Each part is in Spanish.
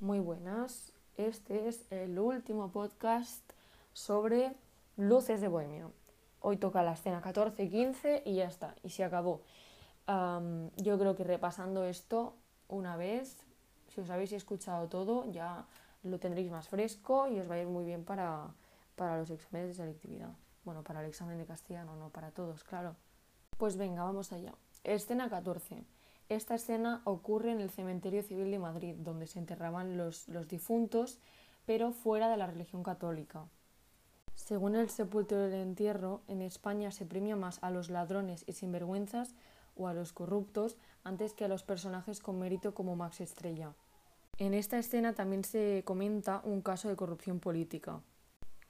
Muy buenas, este es el último podcast sobre luces de Bohemia. Hoy toca la escena 14, 15 y ya está, y se acabó. yo creo que repasando esto una vez, si os habéis escuchado todo, ya lo tendréis más fresco y os va a ir muy bien para, para los exámenes de selectividad. Bueno, para el examen de castellano, no para todos, claro. Pues venga, vamos allá. Escena 14. Esta escena ocurre en el Cementerio Civil de Madrid, donde se enterraban los, los difuntos, pero fuera de la religión católica. Según el sepulcro del entierro, en España se premia más a los ladrones y sinvergüenzas o a los corruptos antes que a los personajes con mérito como Max Estrella. En esta escena también se comenta un caso de corrupción política.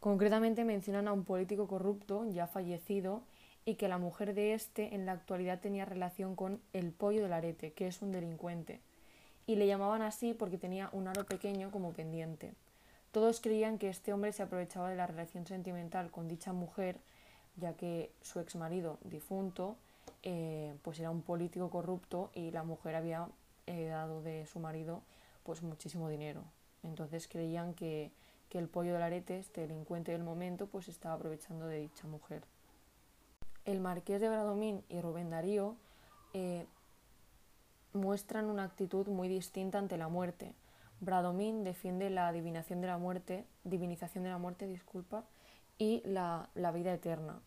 Concretamente mencionan a un político corrupto ya fallecido y que la mujer de este en la actualidad tenía relación con el pollo del arete, que es un delincuente, y le llamaban así porque tenía un aro pequeño como pendiente. Todos creían que este hombre se aprovechaba de la relación sentimental con dicha mujer, ya que su exmarido difunto eh, pues era un político corrupto y la mujer había eh, dado de su marido pues muchísimo dinero. Entonces creían que, que el pollo del arete, este delincuente del momento, pues estaba aprovechando de dicha mujer. El marqués de Bradomín y Rubén Darío eh, muestran una actitud muy distinta ante la muerte. Bradomín defiende la adivinación de la muerte, divinización de la muerte, disculpa, y la, la vida eterna,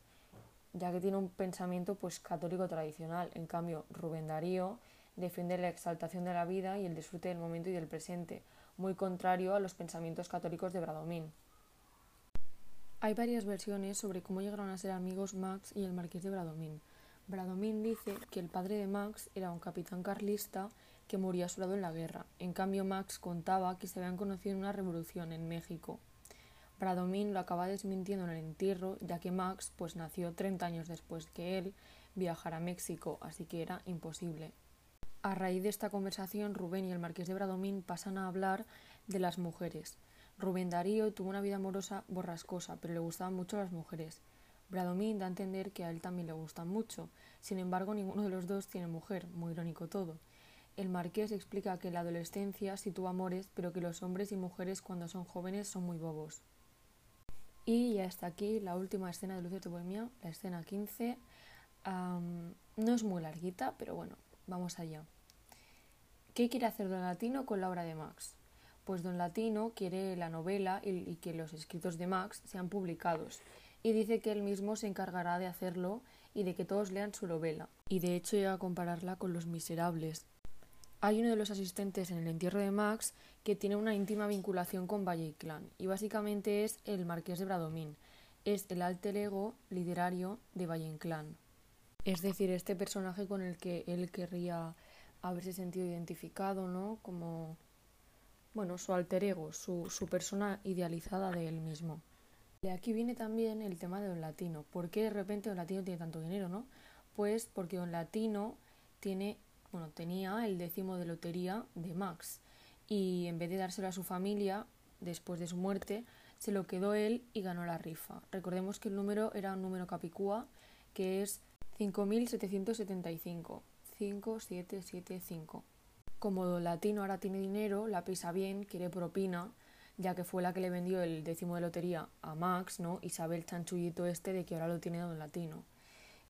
ya que tiene un pensamiento pues católico tradicional. En cambio, Rubén Darío defiende la exaltación de la vida y el disfrute del momento y del presente, muy contrario a los pensamientos católicos de Bradomín. Hay varias versiones sobre cómo llegaron a ser amigos Max y el marqués de Bradomín. Bradomín dice que el padre de Max era un capitán carlista que murió a su lado en la guerra. En cambio, Max contaba que se habían conocido en una revolución en México. Bradomín lo acaba desmintiendo en el entierro, ya que Max pues nació 30 años después que él viajara a México, así que era imposible. A raíz de esta conversación, Rubén y el marqués de Bradomín pasan a hablar de las mujeres. Rubén Darío tuvo una vida amorosa borrascosa, pero le gustaban mucho las mujeres. Bradomín da a entender que a él también le gustan mucho. Sin embargo, ninguno de los dos tiene mujer, muy irónico todo. El marqués explica que en la adolescencia sí tuvo amores, pero que los hombres y mujeres cuando son jóvenes son muy bobos. Y ya está aquí la última escena de Lucio de Bohemia, la escena 15. no es muy larguita, pero bueno, vamos allá. ¿Qué quiere hacer Don Latino con la obra de Max? Pues Don Latino quiere la novela y, que los escritos de Max sean publicados y dice que él mismo se encargará de hacerlo y de que todos lean su novela. Y de hecho llega a compararla con Los Miserables. Hay uno de los asistentes en el entierro de Max que tiene una íntima vinculación con Valle Clan y básicamente es el Marqués de Bradomín. Es el alter ego literario de Valle Inclán. Es decir, este personaje con el que él querría haberse sentido identificado, ¿no? Como bueno, su alter ego, su, su persona idealizada de él mismo. De aquí viene también el tema de Don Latino. ¿Por qué de repente Don Latino tiene tanto dinero, no? Pues porque Don Latino tiene, bueno, tenía el décimo de lotería de Max y en vez de dárselo a su familia después de su muerte, se lo quedó él y ganó la rifa. Recordemos que el número era un número capicúa que es 5775. 5775. Como Don Latino ahora tiene dinero, la pisa bien, quiere propina, ya que fue la que le vendió el décimo de lotería a Max, ¿no? Y sabe el chanchullito este de que ahora lo tiene Don Latino.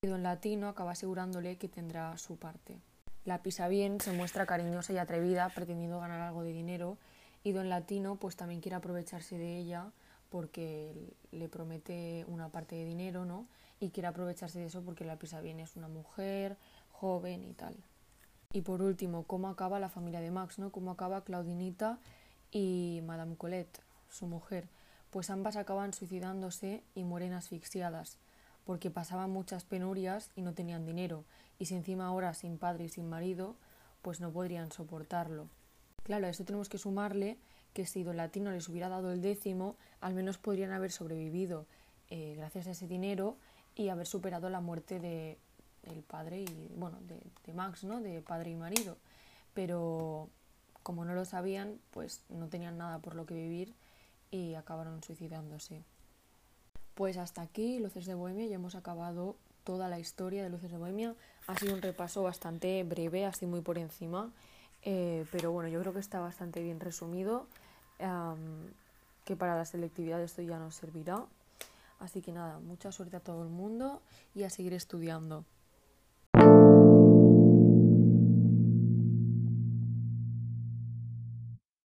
Y Don Latino acaba asegurándole que tendrá su parte. La pisa bien se muestra cariñosa y atrevida, pretendiendo ganar algo de dinero, y Don Latino pues también quiere aprovecharse de ella porque le promete una parte de dinero, ¿no? Y quiere aprovecharse de eso porque la pisa bien es una mujer joven y tal. Y por último, cómo acaba la familia de Max, ¿no? Cómo acaba Claudinita y Madame Colette, su mujer. Pues ambas acaban suicidándose y mueren asfixiadas, porque pasaban muchas penurias y no tenían dinero, y si encima ahora sin padre y sin marido, pues no podrían soportarlo. Claro, a esto tenemos que sumarle que si Don Latino les hubiera dado el décimo, al menos podrían haber sobrevivido eh, gracias a ese dinero y haber superado la muerte de, el padre y, bueno, de, Max, ¿no? De padre y marido. Pero como no lo sabían, pues no tenían nada por lo que vivir y acabaron suicidándose. Pues hasta aquí, Luces de Bohemia, ya hemos acabado toda la historia de Luces de Bohemia. Ha sido un repaso bastante breve, así muy por encima. Eh, pero bueno, yo creo que está bastante bien resumido, que para la selectividad esto ya nos servirá. Así que nada, mucha suerte a todo el mundo y a seguir estudiando.